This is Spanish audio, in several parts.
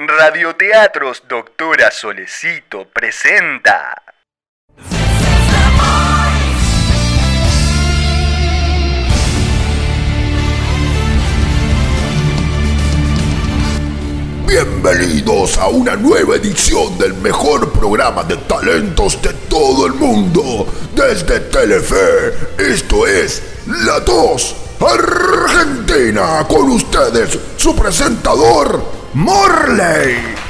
Radioteatros Doctora Solecito presenta. Bienvenidos a una nueva edición del mejor programa de talentos de todo el mundo. Desde Telefe, esto es La Tos Argentina. Con ustedes, su presentador, Morley.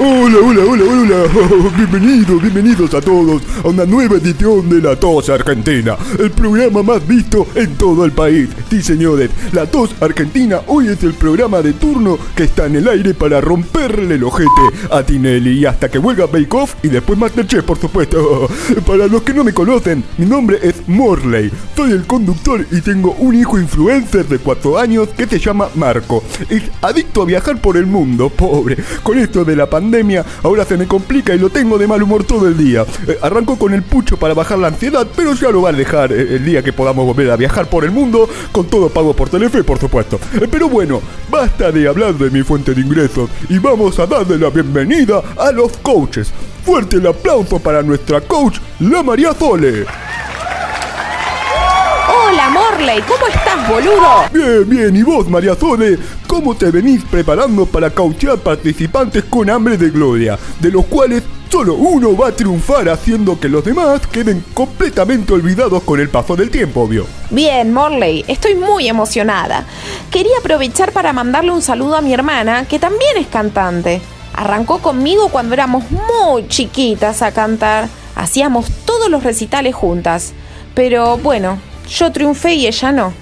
Hola, hola, hola, hola. Bienvenidos, bienvenidos a todos a una nueva edición de La Tos Argentina, el programa más visto en todo el país. Sí, señores, La Tos Argentina hoy es el programa de turno que está en el aire para romperle el ojete a Tinelli y hasta que vuelva Bake Off y después Masterchef, por supuesto. Para los que no me conocen, mi nombre es Morley. Soy el conductor y tengo un hijo influencer de 4 años que se llama Marco. Es adicto a viajar por el mundo, pobre. Con esto de la pandemia ahora se me complica y lo tengo de mal humor todo el día. Eh, arranco con el pucho para bajar la ansiedad, pero ya lo va a dejar eh, el día que podamos volver a viajar por el mundo, con todo pago por Telefe, por supuesto. Eh, pero bueno, basta de hablar de mi fuente de ingresos y vamos a darle la bienvenida a los coaches. Fuerte el aplauso para nuestra coach, la María Zole. Morley, ¿cómo estás, boludo? Bien, bien, ¿y vos, María Zole? ¿Cómo te venís preparando para cauchear participantes con hambre de gloria, de los cuales solo uno va a triunfar haciendo que los demás queden completamente olvidados con el paso del tiempo, obvio? Bien, Morley, estoy muy emocionada. Quería aprovechar para mandarle un saludo a mi hermana, que también es cantante. Arrancó conmigo cuando éramos muy chiquitas a cantar. Hacíamos todos los recitales juntas. Pero bueno, yo triunfé y ella no.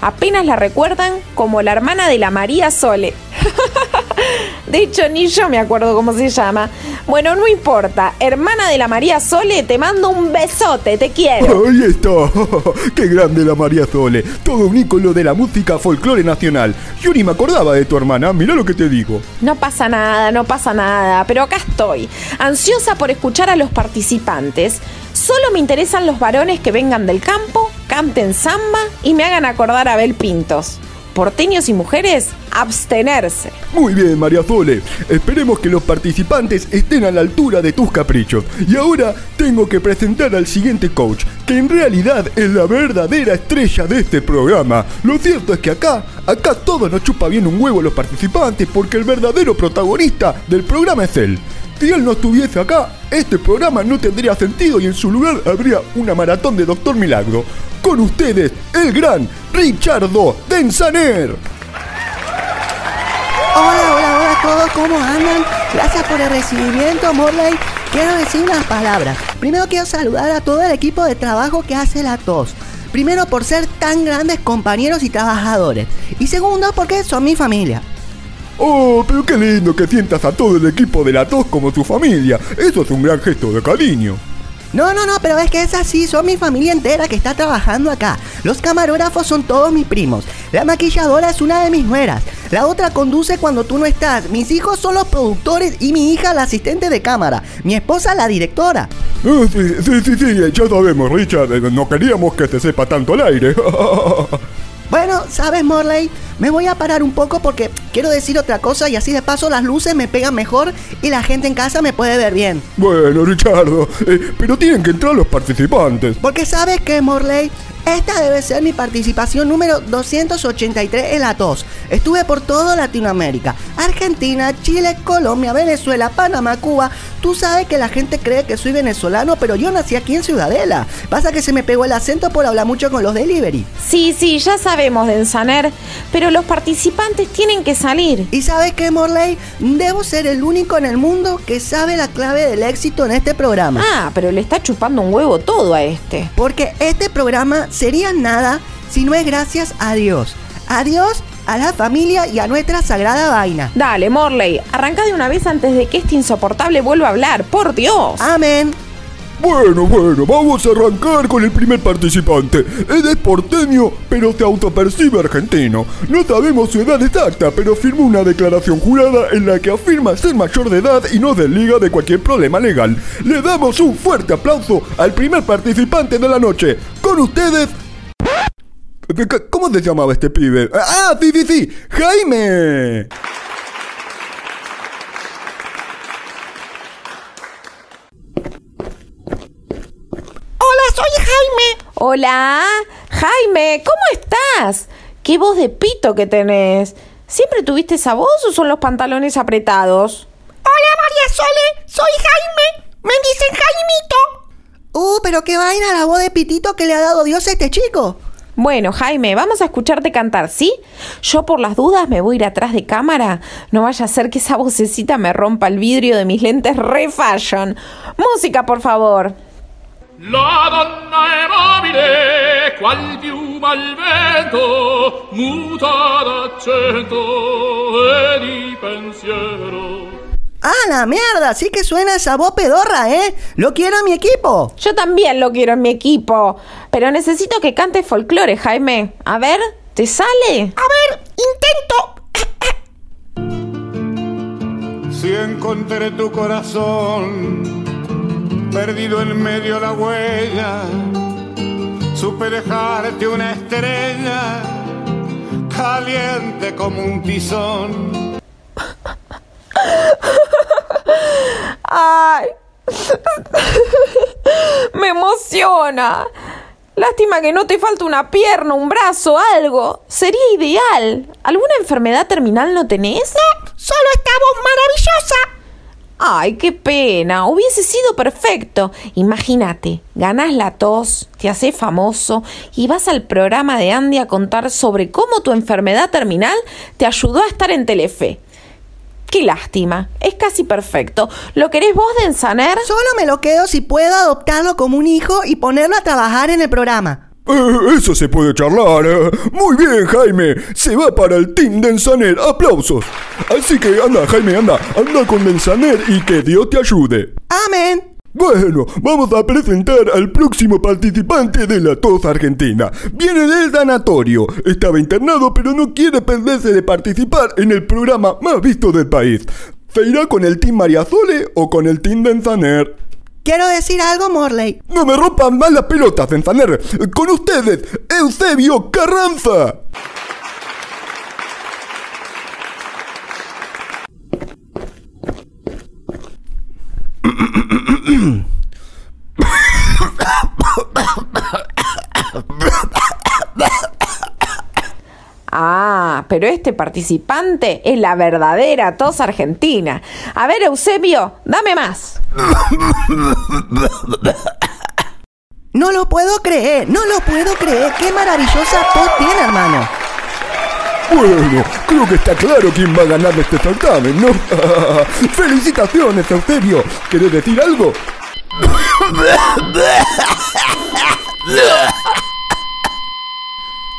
Apenas la recuerdan como la hermana de la María Sole. De hecho, ni yo me acuerdo cómo se llama. Bueno, no importa. Hermana de la María Sole, te mando un besote, te quiero. Ahí está. Qué grande la María Sole. Todo un ícono de la música folclore nacional. Yo ni me acordaba de tu hermana. Mira lo que te digo. No pasa nada, no pasa nada. Pero acá estoy. Ansiosa por escuchar a los participantes. Solo me interesan los varones que vengan del campo, canten samba y me hagan acordar a Bel Pintos porteños y mujeres, abstenerse. Muy bien, María Zole. Esperemos que los participantes estén a la altura de tus caprichos. Y ahora tengo que presentar al siguiente coach, que en realidad es la verdadera estrella de este programa. Lo cierto es que acá, acá todo nos chupa bien un huevo los participantes porque el verdadero protagonista del programa es él. Si él no estuviese acá, este programa no tendría sentido y en su lugar habría una maratón de Doctor Milagro. Con ustedes, el gran Richardo Densaner. Hola, hola, hola a todos, ¿cómo andan? Gracias por el recibimiento, Morley. Quiero decir unas palabras. Primero quiero saludar a todo el equipo de trabajo que hace la tos. Primero por ser tan grandes compañeros y trabajadores. Y segundo porque son mi familia. Oh, pero qué lindo que sientas a todo el equipo de la tos como tu familia. Eso es un gran gesto de cariño. No, no, no, pero es que es así, son mi familia entera que está trabajando acá. Los camarógrafos son todos mis primos. La maquilladora es una de mis nueras. La otra conduce cuando tú no estás. Mis hijos son los productores y mi hija la asistente de cámara. Mi esposa la directora. Ah, sí, sí, sí, sí, ya sabemos, Richard. eh, No queríamos que te sepa tanto al aire. Bueno, ¿sabes, Morley? Me voy a parar un poco porque quiero decir otra cosa y así de paso las luces me pegan mejor y la gente en casa me puede ver bien. bueno, Richardo, eh, pero tienen que entrar los participantes. Porque sabes que, Morley, esta debe ser mi participación número 283 en la tos. Estuve por toda Latinoamérica. Argentina, Chile, Colombia, Venezuela, Panamá, Cuba. Tú sabes que la gente cree que soy venezolano, pero yo nací aquí en Ciudadela. Pasa que se me pegó el acento por hablar mucho con los delivery. Sí, sí, ya sabemos, Densaner, pero los participantes tienen que salir. ¿Y sabes qué, Morley? Debo ser el único en el mundo que sabe la clave del éxito en este programa. Ah, pero le está chupando un huevo todo a este. Porque este programa sería nada si no es gracias a Dios. A Dios, a la familia y a nuestra sagrada vaina. Dale, Morley, arranca de una vez antes de que este insoportable vuelva a hablar, por Dios. Amén. Bueno, bueno, vamos a arrancar con el primer participante. Él es porteño, pero se autopercibe argentino. No sabemos su edad exacta, pero firmó una declaración jurada en la que afirma ser mayor de edad y nos desliga de cualquier problema legal. Le damos un fuerte aplauso al primer participante de la noche. Con ustedes... ¿Cómo se llamaba este pibe? ¡Ah, sí, sí, sí! ¡Jaime! Hola, soy Jaime. Hola, Jaime, ¿cómo estás? Qué voz de pito que tenés. ¿Siempre tuviste esa voz o son los pantalones apretados? Hola, María Sole, soy Jaime. Me dicen Jaimito. Uh, pero qué vaina la voz de pitito que le ha dado Dios a este chico. Bueno, Jaime, vamos a escucharte cantar, ¿sí? Yo por las dudas me voy a ir atrás de cámara. No vaya a ser que esa vocecita me rompa el vidrio de mis lentes re fashion. Música, por favor. La donna è mobile, qual piuma al vento, muta d'accento e di pensiero. Ah, la mierda, sí que suena esa voz pedorra, ¿eh? Lo quiero a mi equipo. Yo también lo quiero en mi equipo. Pero necesito que cantes folclore, Jaime. A ver, ¿te sale? A ver, intento. Si encontré tu corazón perdido en medio de la huella, supe dejarte una estrella caliente como un tizón. Ay, me emociona. Lástima que no te falta una pierna, un brazo, algo. Sería ideal. ¿Alguna enfermedad terminal no tenés? No, solo esta voz maravillosa. Ay, qué pena. Hubiese sido perfecto. Imagínate, ganás la tos, te haces famoso y vas al programa de Andy a contar sobre cómo tu enfermedad terminal te ayudó a estar en Telefe. Qué lástima, es casi perfecto. ¿Lo querés vos de Ensaner? Solo me lo quedo si puedo adoptarlo como un hijo y ponerlo a trabajar en el programa. Eh, eso se puede charlar. eh. Muy bien, Jaime. Se va para el Team Densaner. Aplausos. Así que anda, Jaime, anda. Anda con Densaner y que Dios te ayude. Amén. Bueno, vamos a presentar al próximo participante de la tos argentina. Viene del sanatorio. Estaba internado, pero no quiere perderse de participar en el programa más visto del país. ¿Se irá con el Team Mariazole o con el Team Densaner? Quiero decir algo, Morley. No me rompan más las pelotas, Densaner. Con ustedes, Eusebio Carranza. Ah, pero este participante es la verdadera tos argentina. A ver, Eusebio, dame más. No lo puedo creer, no lo puedo creer. Qué maravillosa tos tiene, hermano. Bueno, creo que está claro quién va a ganar este certamen, ¿no? ¡Felicitaciones, Eusebio! ¿Querés decir algo?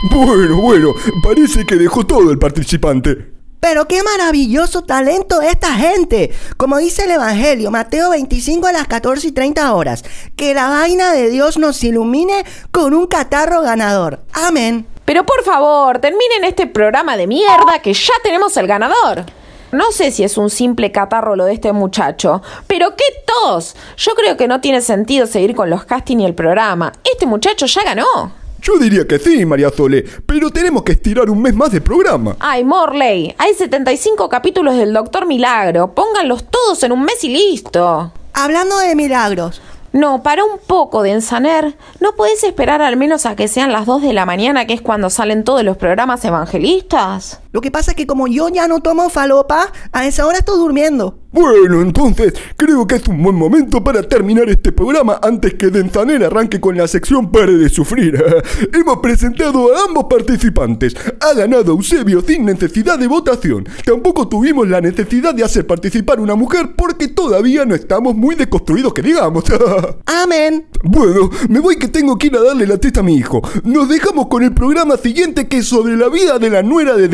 Bueno, bueno, parece que dejó todo el participante. Pero qué maravilloso talento esta gente. Como dice el Evangelio, Mateo 25 a las 14 y 30 horas. Que la vaina de Dios nos ilumine con un catarro ganador. Amén. Pero por favor, terminen este programa de mierda que ya tenemos el ganador. No sé si es un simple catarro lo de este muchacho, pero qué tos. Yo creo que no tiene sentido seguir con los castings y el programa. Este muchacho ya ganó. Yo diría que sí, María Sole, pero tenemos que estirar un mes más de programa. Ay, Morley, hay 75 capítulos del Doctor Milagro. Pónganlos todos en un mes y listo. Hablando de milagros. No, para un poco de ensaner. ¿No podés esperar al menos a que sean las 2 de la mañana, que es cuando salen todos los programas evangelistas? Lo que pasa es que como yo ya no tomo falopa, a esa hora estoy durmiendo. Bueno, entonces creo que es un buen momento para terminar este programa antes que Denzaner arranque con la sección Pare de Sufrir. Hemos presentado a ambos participantes. Ha ganado Eusebio sin necesidad de votación. Tampoco tuvimos la necesidad de hacer participar una mujer porque todavía no estamos muy deconstruidos que digamos. Amén. Bueno, me voy que tengo que ir a darle la testa a mi hijo. Nos dejamos con el programa siguiente que es sobre la vida de la nuera de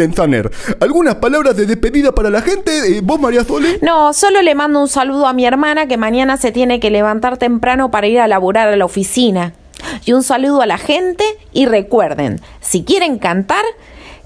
¿Algunas palabras de despedida para la gente? Eh, ¿Vos, María Sole? No, solo le mando un saludo a mi hermana que mañana se tiene que levantar temprano para ir a laburar a la oficina. Y un saludo a la gente y recuerden, si quieren cantar,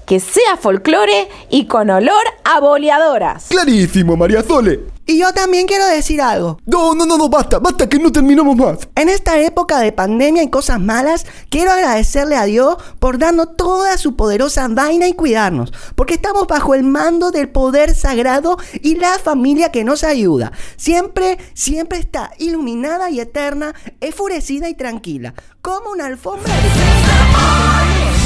que sea folclore y con olor a boleadoras. Clarísimo, María Sole. Y yo también quiero decir algo. No, no, no, no, basta, basta, que no terminamos más. En esta época de pandemia y cosas malas, quiero agradecerle a Dios por darnos toda su poderosa vaina y cuidarnos, porque estamos bajo el mando del poder sagrado y la familia que nos ayuda. Siempre, siempre está iluminada y eterna, enfurecida y tranquila, como una alfombra de...